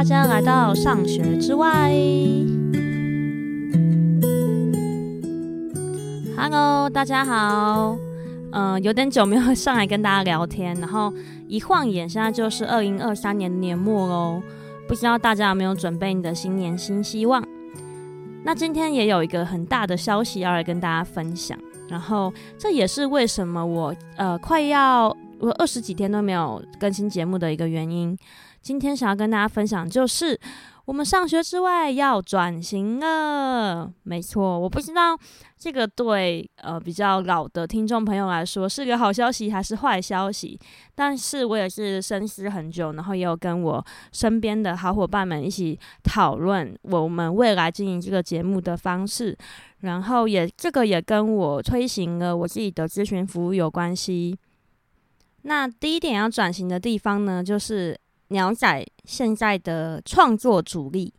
大家来到上学之外。Hello，大家好。嗯、有点久没有上来跟大家聊天，然后一晃眼，现在就是二零二三年年末喽。不知道大家有没有准备你的新年新希望？那今天也有一个很大的消息要来跟大家分享，然后这也是为什么我呃快要我二十几天都没有更新节目的一个原因。今天想要跟大家分享就是。我们上学之外要转型了，没错，我不知道这个对呃比较老的听众朋友来说是个好消息还是坏消息，但是我也是深思很久，然后也有跟我身边的好伙伴们一起讨论我们未来经营这个节目的方式，然后也这个也跟我推行了我自己的咨询服务有关系。那第一点要转型的地方呢，就是。鸟仔现在的创作主力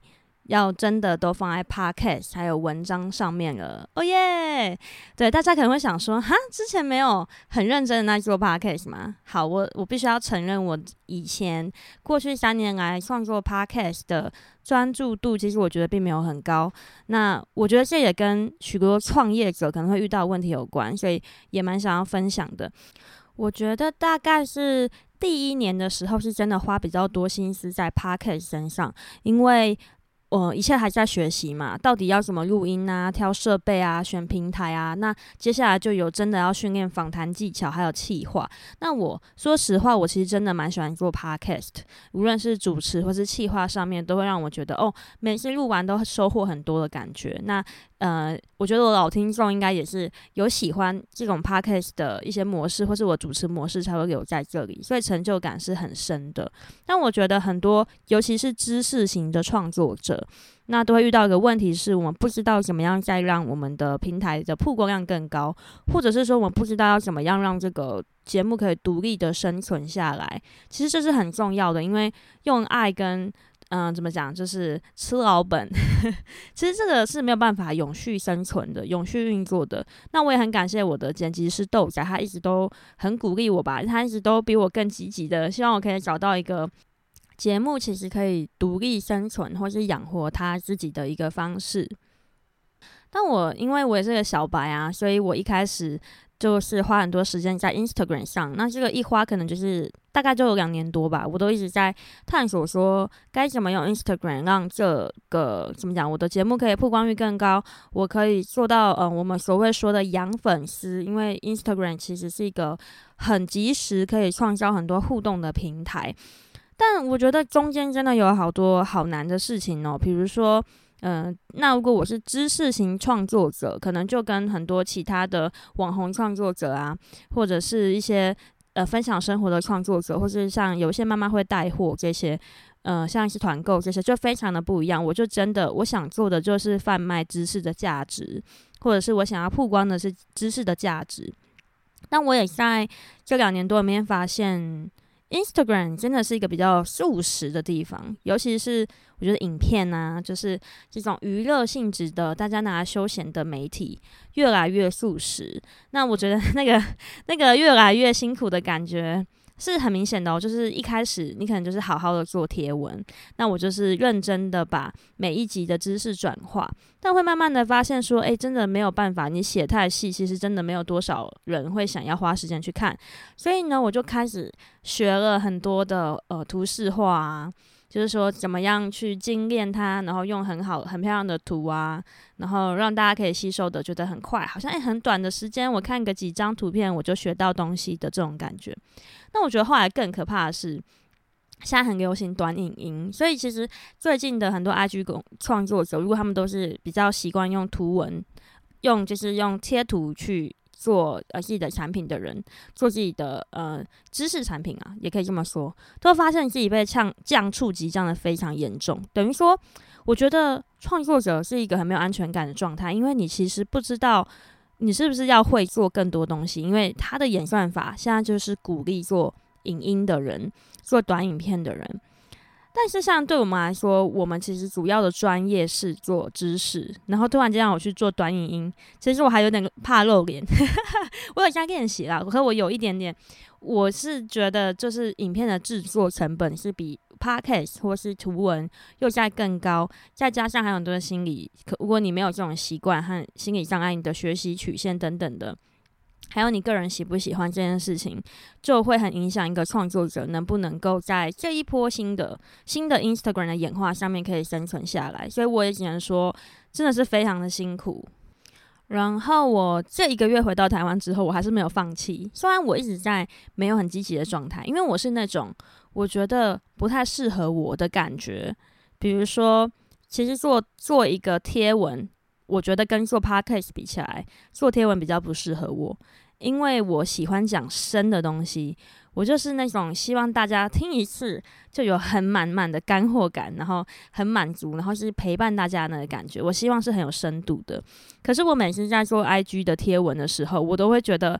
要真的都放在 Podcast 还有文章上面了，哦耶！对，大家可能会想说，哈，之前没有很认真的在做 Podcast 吗？好，我我必须要承认，我以前过去三年来创作 Podcast 的专注度，其实我觉得并没有很高。那我觉得这也跟许多创业者可能会遇到问题有关，所以也蛮想要分享的。我觉得大概是。第一年的时候是真的花比较多心思在 p a r k e t 身上，因为、呃、一切还在学习嘛，到底要怎么录音啊、挑设备啊、选平台啊，那接下来就有真的要训练访谈技巧，还有企划。那我说实话，我其实真的蛮喜欢做 Podcast，无论是主持或是企划上面，都会让我觉得哦，每次录完都收获很多的感觉。那呃，我觉得我老听众应该也是有喜欢这种 podcast 的一些模式，或是我主持模式才会留在这里，所以成就感是很深的。但我觉得很多，尤其是知识型的创作者，那都会遇到一个问题，是我们不知道怎么样再让我们的平台的曝光量更高，或者是说我们不知道要怎么样让这个节目可以独立的生存下来。其实这是很重要的，因为用爱跟。嗯，怎么讲？就是吃老本，其实这个是没有办法永续生存的、永续运作的。那我也很感谢我的剪辑师豆仔，他一直都很鼓励我吧，他一直都比我更积极的，希望我可以找到一个节目，其实可以独立生存或是养活他自己的一个方式。但我因为我也是个小白啊，所以我一开始。就是花很多时间在 Instagram 上，那这个一花可能就是大概就有两年多吧，我都一直在探索说该怎么用 Instagram 让这个怎么讲，我的节目可以曝光率更高，我可以做到嗯我们所谓说的养粉丝，因为 Instagram 其实是一个很及时可以创造很多互动的平台，但我觉得中间真的有好多好难的事情哦，比如说。嗯、那如果我是知识型创作者，可能就跟很多其他的网红创作者啊，或者是一些呃分享生活的创作者，或是像有些妈妈会带货这些，呃，像是团购这些，就非常的不一样。我就真的我想做的就是贩卖知识的价值，或者是我想要曝光的是知识的价值。但我也在这两年多里面发现。Instagram 真的是一个比较素食的地方，尤其是我觉得影片啊，就是这种娱乐性质的，大家拿来休闲的媒体越来越素食。那我觉得那个 那个越来越辛苦的感觉。是很明显的哦，就是一开始你可能就是好好的做贴文，那我就是认真的把每一集的知识转化，但会慢慢的发现说，诶，真的没有办法，你写太细，其实真的没有多少人会想要花时间去看，所以呢，我就开始学了很多的呃图示化啊。就是说，怎么样去精炼它，然后用很好、很漂亮的图啊，然后让大家可以吸收的觉得很快，好像诶很短的时间，我看个几张图片我就学到东西的这种感觉。那我觉得后来更可怕的是，现在很流行短影音，所以其实最近的很多 IG 工创作者，如果他们都是比较习惯用图文，用就是用贴图去。做呃自己的产品的人，做自己的呃知识产品啊，也可以这么说，都发现自己被降降触及降得非常严重。等于说，我觉得创作者是一个很没有安全感的状态，因为你其实不知道你是不是要会做更多东西，因为他的演算法现在就是鼓励做影音的人，做短影片的人。但是，像对我们来说，我们其实主要的专业是做知识，然后突然间让我去做短影音，其实我还有点怕露脸。我有在练习啦，可是我有一点点，我是觉得，就是影片的制作成本是比 Podcast 或是图文又再更高，再加上还有很多的心理，可如果你没有这种习惯和心理障碍，你的学习曲线等等的。还有你个人喜不喜欢这件事情，就会很影响一个创作者能不能够在这一波新的新的 Instagram 的演化上面可以生存下来。所以我也只能说，真的是非常的辛苦。然后我这一个月回到台湾之后，我还是没有放弃。虽然我一直在没有很积极的状态，因为我是那种我觉得不太适合我的感觉。比如说，其实做做一个贴文。我觉得跟做 podcast 比起来，做贴文比较不适合我，因为我喜欢讲深的东西。我就是那种希望大家听一次就有很满满的干货感，然后很满足，然后是陪伴大家那个感觉。我希望是很有深度的。可是我每次在做 IG 的贴文的时候，我都会觉得，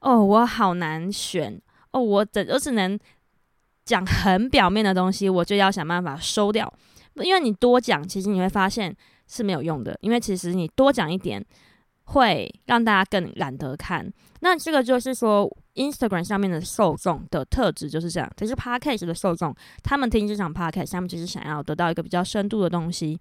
哦，我好难选哦，我只我只能讲很表面的东西，我就要想办法收掉，因为你多讲，其实你会发现。是没有用的，因为其实你多讲一点，会让大家更懒得看。那这个就是说，Instagram 上面的受众的特质就是这样。可是 Podcast 的受众，他们听这场 Podcast，他们就是想要得到一个比较深度的东西。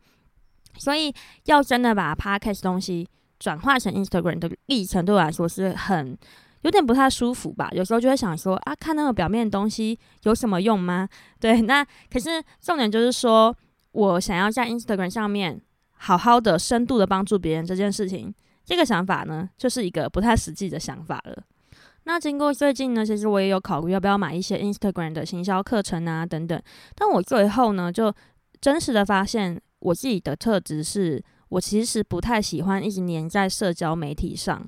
所以，要真的把 Podcast 东西转化成 Instagram 的历程，对我来说是很有点不太舒服吧。有时候就会想说，啊，看那个表面的东西有什么用吗？对，那可是重点就是说我想要在 Instagram 上面。好好的、深度的帮助别人这件事情，这个想法呢，就是一个不太实际的想法了。那经过最近呢，其实我也有考虑要不要买一些 Instagram 的行销课程啊等等。但我最后呢，就真实的发现，我自己的特质是我其实不太喜欢一直黏在社交媒体上。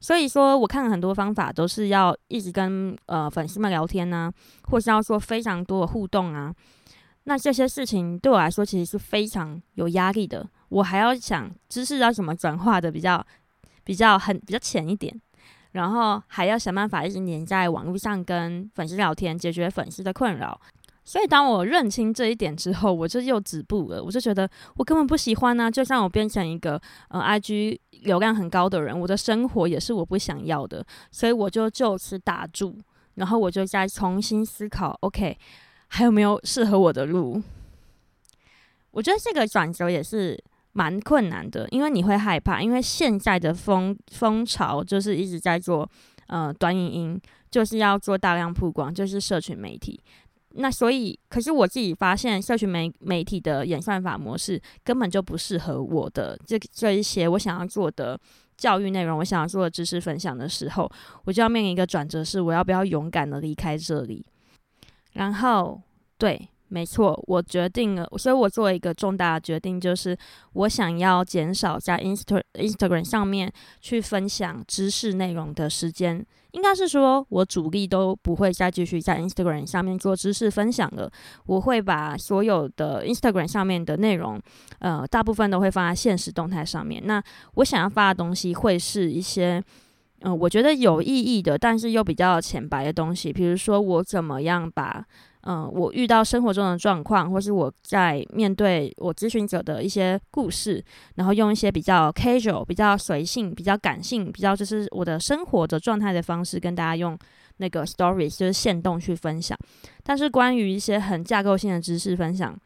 所以说，我看了很多方法，都是要一直跟呃粉丝们聊天呐、或是要做非常多的互动啊。那这些事情对我来说，其实是非常有压力的。我还要想知识要怎么转化的比较比较很比较浅一点，然后还要想办法一直黏在网络上跟粉丝聊天，解决粉丝的困扰。所以当我认清这一点之后，我就又止步了。我就觉得我根本不喜欢呢、就像我变成一个呃 IG 流量很高的人，我的生活也是我不想要的，所以我就就此打住，然后我就再重新思考，OK，还有没有适合我的路？我觉得这个转折也是。蛮困难的，因为你会害怕，因为现在的风风潮就是一直在做，呃，短影音，就是要做大量曝光，就是社群媒体。那所以，可是我自己发现，社群媒媒体的演算法模式根本就不适合我的这这一些我想要做的教育内容，我想要做的知识分享的时候，我就要面临一个转折，是我要不要勇敢的离开这里？然后，对。没错，我决定了，所以我做一个重大的决定，就是我想要减少在 Insta Instagram 上面去分享知识内容的时间。应该是说，我主力都不会再继续在 Instagram 上面做知识分享了。我会把所有的 Instagram 上面的内容，呃，大部分都会放在现实动态上面。那我想要发的东西，会是一些，嗯、呃，我觉得有意义的，但是又比较浅白的东西。比如说，我怎么样把嗯，我遇到生活中的状况，或是我在面对我咨询者的一些故事，然后用一些比较 casual、比较随性、比较感性、比较就是我的生活的状态的方式，跟大家用那个 stories 就是线动去分享。但是关于一些很架构性的知识分享，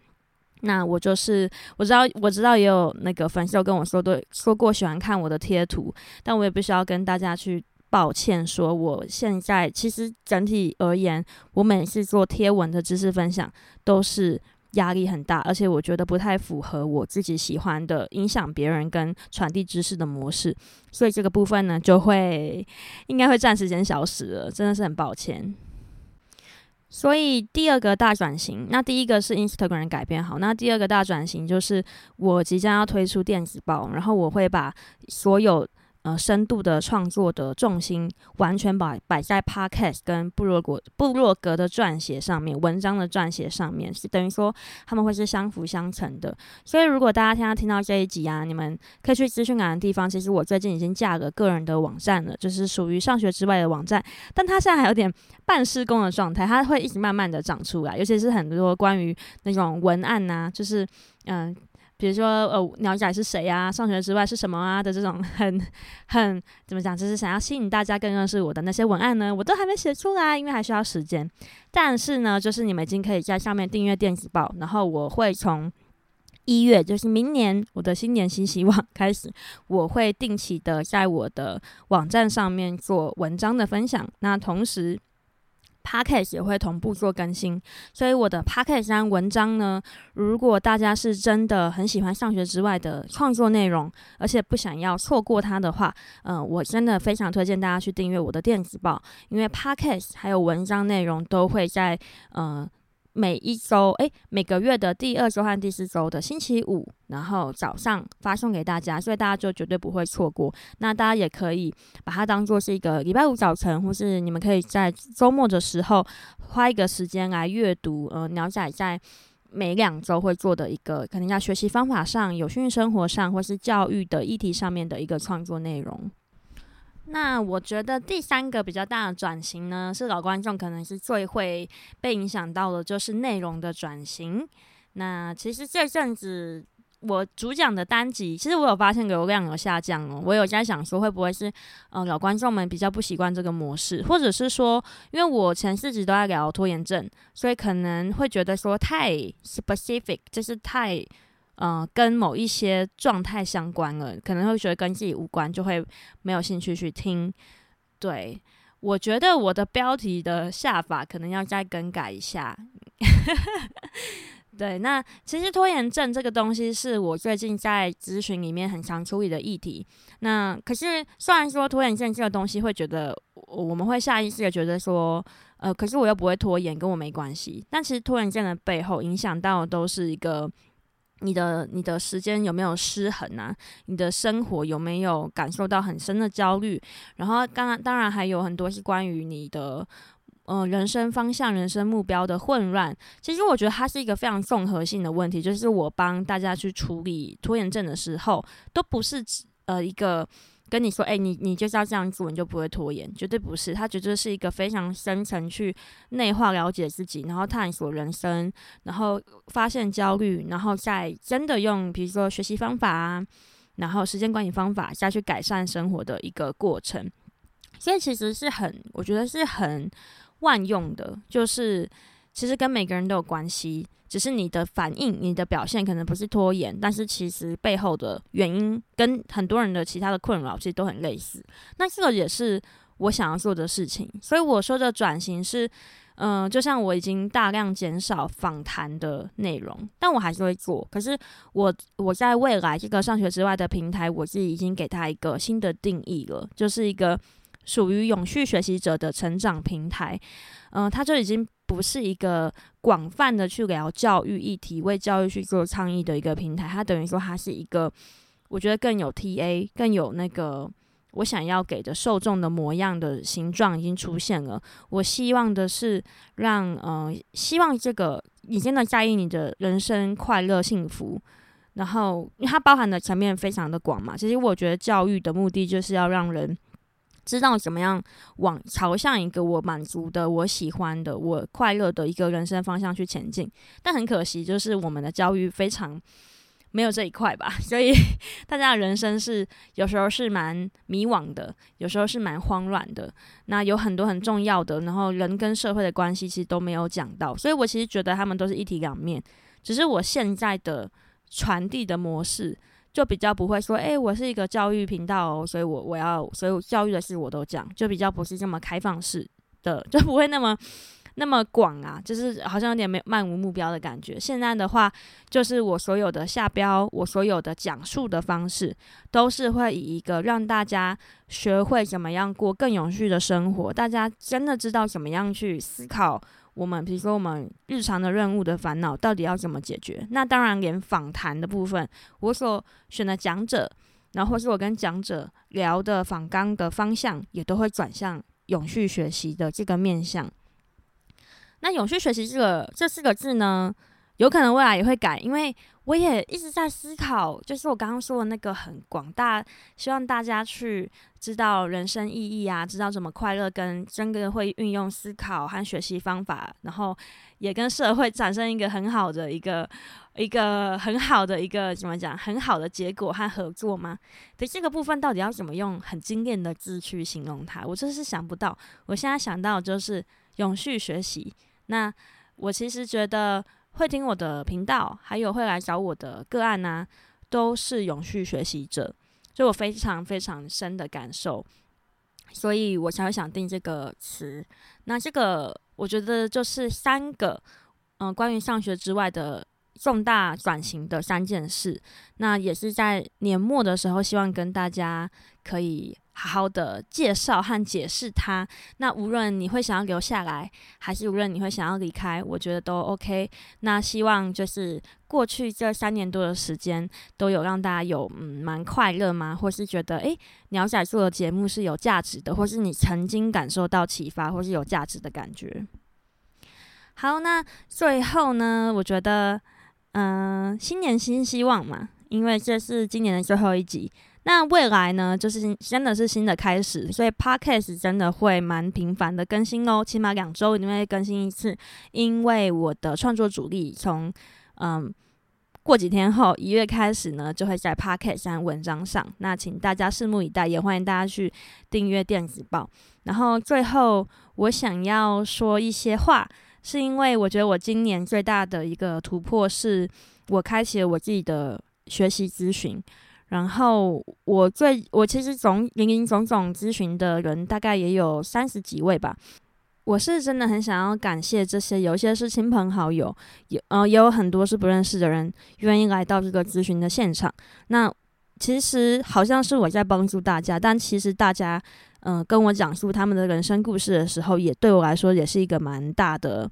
那我就是我知道我知道也有那个粉丝有跟我说，对，说过喜欢看我的贴图，但我也不需要跟大家去。抱歉，说我现在其实整体而言，我每次做贴文的知识分享都是压力很大，而且我觉得不太符合我自己喜欢的影响别人跟传递知识的模式，所以这个部分呢，就会应该会暂时间消失了，真的是很抱歉。所以第二个大转型，那第一个是 Instagram 改变好，那第二个大转型就是我即将要推出电子报，然后我会把所有。呃，深度的创作的重心完全摆摆在 Podcast 跟部落格部落格的撰写上面，文章的撰写上面，是等于说他们会是相辅相成的。所以，如果大家现在听到这一集啊，你们可以去资讯栏的地方，其实我最近已经架了个人的网站了，就是属于上学之外的网站，但它现在还有点半施工的状态，它会一直慢慢的长出来，尤其是很多关于那种文案呐、就是嗯。比如说呃鸟仔是谁啊，上学之外是什么啊的这种很很怎么讲，就是想要吸引大家更认识我的那些文案呢，我都还没写出来，因为还需要时间。但是呢，就是你们已经可以在上面订阅电子报，然后我会从一月，就是明年我的新年新希望开始，我会定期的在我的网站上面做文章的分享。那同时 p a c k a g e 也会同步做更新。所以我的 package 文章呢，如果大家是真的很喜欢上学之外的创作内容，而且不想要错过它的话，嗯、我真的非常推荐大家去订阅我的电子报，因为 p a c k a g e 还有文章内容都会在嗯。每一周，诶，每个月的第二周和第四周的星期五，然后早上发送给大家，所以大家就绝对不会错过。那大家也可以把它当做是一个礼拜五早晨，或是你们可以在周末的时候花一个时间来阅读。呃，鸟仔在每两周会做的一个，可能在学习方法上、有趣生活上，或是教育的议题上面的一个创作内容。那我觉得第三个比较大的转型呢，是老观众可能是最会被影响到的，就是内容的转型。那其实这阵子我主讲的单集，其实我有发现流量有下降哦。我有在想说，会不会是呃老观众们比较不习惯这个模式，或者是说，因为我前四集都在聊拖延症，所以可能会觉得说太 specific，就是太。呃，跟某一些状态相关了，可能会觉得跟自己无关，就会没有兴趣去听。对，我觉得我的标题的下法可能要再更改一下。对，那其实拖延症这个东西是我最近在咨询里面很常处理的议题。那可是虽然说拖延症这个东西会觉得我们会下意识的觉得说，呃，可是我又不会拖延，跟我没关系。但其实拖延症的背后影响到的都是一个。你的你的时间有没有失衡啊？你的生活有没有感受到很深的焦虑？然后刚刚当然还有很多是关于你的呃人生方向、人生目标的混乱。其实我觉得它是一个非常综合性的问题，就是我帮大家去处理拖延症的时候，都不是呃一个。跟你说，哎、你你就是要这样做，你就不会拖延，绝对不是。他绝对是一个非常深层去内化了解自己，然后探索人生，然后发现焦虑，然后再真的用，比如说学习方法啊，然后时间管理方法下去改善生活的一个过程。所以其实是很，我觉得是很万用的，就是其实跟每个人都有关系。只是你的反应、你的表现可能不是拖延，但是其实背后的原因跟很多人的其他的困扰其实都很类似。那这个也是我想要做的事情。所以我说的转型是，嗯、就像我已经大量减少访谈的内容，但我还是会做。可是我我在未来这个上学之外的平台，我自己已经给他一个新的定义了，就是一个属于永续学习者的成长平台。嗯、它就已经。不是一个广泛的去聊教育议题、为教育去做倡议的一个平台，它等于说它是一个，我觉得更有 TA、更有那个我想要给的受众的模样的形状已经出现了。我希望的是让，呃，希望这个你真的在意你的人生快乐幸福，然后因为它包含的层面非常的广嘛。其实我觉得教育的目的就是要让人。知道怎么样往朝向一个我满足的、我喜欢的、我快乐的一个人生方向去前进，但很可惜，就是我们的教育非常没有这一块吧，所以大家的人生是有时候是蛮迷惘的，有时候是蛮慌乱的。那有很多很重要的，然后人跟社会的关系其实都没有讲到，所以我其实觉得他们都是一体两面，只是我现在的传递的模式。就比较不会说，诶、我是一个教育频道哦，所以我我要所有教育的事我都讲，就比较不是这么开放式的，就不会那么那么广啊，就是好像有点没漫无目标的感觉。现在的话，就是我所有的下标，我所有的讲述的方式，都是会以一个让大家学会怎么样过更有序的生活，大家真的知道怎么样去思考。我们比如说，我们日常的任务的烦恼到底要怎么解决？那当然，连访谈的部分，我所选的讲者，然后或是我跟讲者聊的访纲的方向，也都会转向永续学习的这个面向。那永续学习这个这四个字呢，有可能未来也会改，因为我也一直在思考，就是我刚刚说的那个很广大，希望大家去知道人生意义啊，知道怎么快乐，跟真的会运用思考和学习方法，然后也跟社会产生一个很好的一个一个很好的一个怎么讲，很好的结果和合作吗？对这个部分到底要怎么用很精炼的字去形容它？我真是想不到。我现在想到就是永续学习。那我其实觉得。会听我的频道，还有会来找我的个案呢、啊，都是永续学习者，所以我非常非常深的感受，所以我才会想定这个词。那这个我觉得就是三个，嗯、关于上学之外的重大转型的三件事。那也是在年末的时候，希望跟大家可以。好好的介绍和解释它。那无论你会想要留下来，还是无论你会想要离开，我觉得都 OK。那希望就是过去这三年多的时间，都有让大家有嗯蛮快乐吗？或是觉得诶，鸟仔做的节目是有价值的，或是你曾经感受到启发，或是有价值的感觉。好，那最后呢，我觉得嗯、新年新希望嘛，因为这是今年的最后一集。那未来呢，就是真的是新的开始，所以 Podcast 真的会蛮频繁的更新哦，起码两周里面会更新一次。因为我的创作主力从嗯过几天后一月开始呢，就会在 Podcast 上文章上。那请大家拭目以待，也欢迎大家去订阅电子报。然后最后我想要说一些话，是因为我觉得我今年最大的一个突破是我开启了我自己的学习咨询。然后我最我其实总林林总总咨询的人大概也有三十几位吧，我是真的很想要感谢这些，有些是亲朋好友，有呃也有很多是不认识的人愿意来到这个咨询的现场。那其实好像是我在帮助大家，但其实大家嗯、跟我讲述他们的人生故事的时候，也对我来说也是一个蛮大的，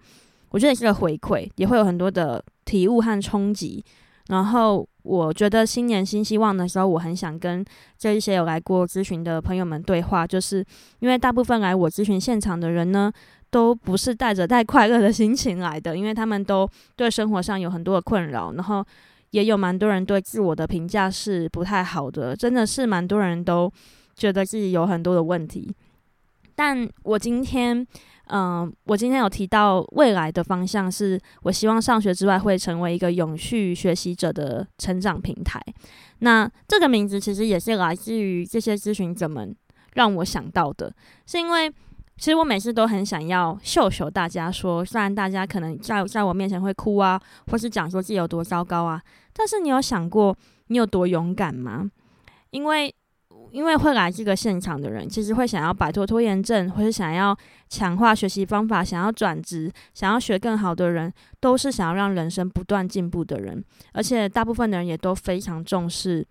我觉得也是个回馈，也会有很多的体悟和冲击。然后我觉得新年新希望的时候，我很想跟这一些有来过咨询的朋友们对话，就是因为大部分来我咨询现场的人呢，都不是带着带快乐的心情来的，因为他们都对生活上有很多的困扰，然后也有蛮多人对自我的评价是不太好的，真的是蛮多人都觉得自己有很多的问题。但我今天。嗯，我今天有提到未来的方向是，我希望上学之外会成为一个永续学习者的成长平台。那这个名字其实也是来自于这些咨询者们让我想到的，是因为其实我每次都很想要秀秀大家说，虽然大家可能在在我面前会哭啊，或是讲说自己有多糟糕啊，但是你有想过你有多勇敢吗？因为。因为会来这个现场的人，其实会想要摆脱拖延症，或是想要强化学习方法，想要转职，想要学更好的人，都是想要让人生不断进步的人。而且大部分的人也都非常重视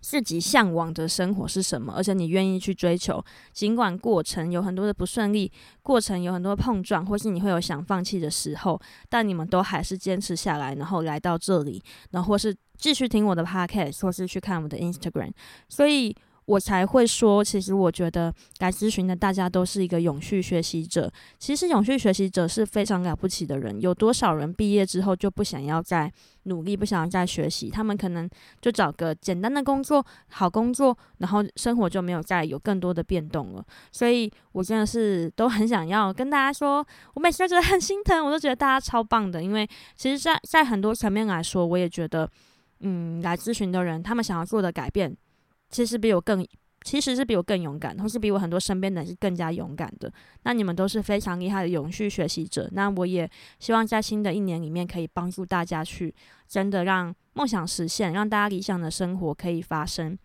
自己向往的生活是什么，而且你愿意去追求，尽管过程有很多的不顺利，过程有很多碰撞，或是你会有想放弃的时候，但你们都还是坚持下来，然后来到这里，然后或是继续听我的 podcast，或是去看我的 Instagram，所以。我才会说，其实我觉得来咨询的大家都是一个永续学习者。其实永续学习者是非常了不起的人。有多少人毕业之后就不想要再努力，不想要再学习？他们可能就找个简单的工作，好工作，然后生活就没有再有更多的变动了。所以我真的是都很想要跟大家说，我每次都觉得很心疼，我都觉得大家超棒的。因为其实在，在在很多层面来说，我也觉得，嗯，来咨询的人他们想要做的改变。其实比我更，其实是比我更勇敢，同时比我很多身边的人是更加勇敢的。那你们都是非常厉害的永续学习者。那我也希望在新的一年里面，可以帮助大家去真的让梦想实现，让大家理想的生活可以发生。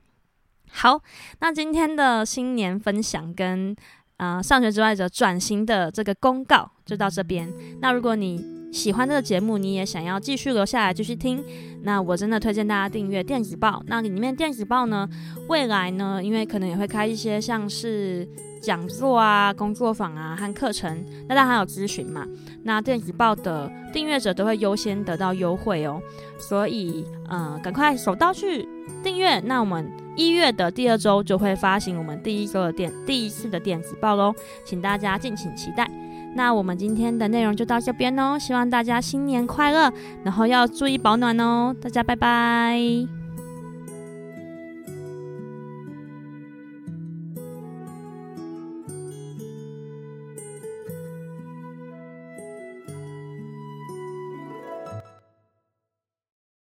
好，那今天的新年分享跟啊、上学之外者转型的这个公告就到这边。那如果你喜欢这个节目，你也想要继续留下来继续听，那我真的推荐大家订阅电子报。那里面电子报呢，未来呢，因为可能也会开一些像是讲座啊、工作坊啊和课程，那当然还有咨询嘛。那电子报的订阅者都会优先得到优惠哦，所以呃，赶快手刀去订阅。那我们一月的第二周就会发行我们第一个电第一次的电子报喽，请大家敬请期待。那我们今天的内容就到这边喽，希望大家新年快乐，然后要注意保暖哦，大家拜拜。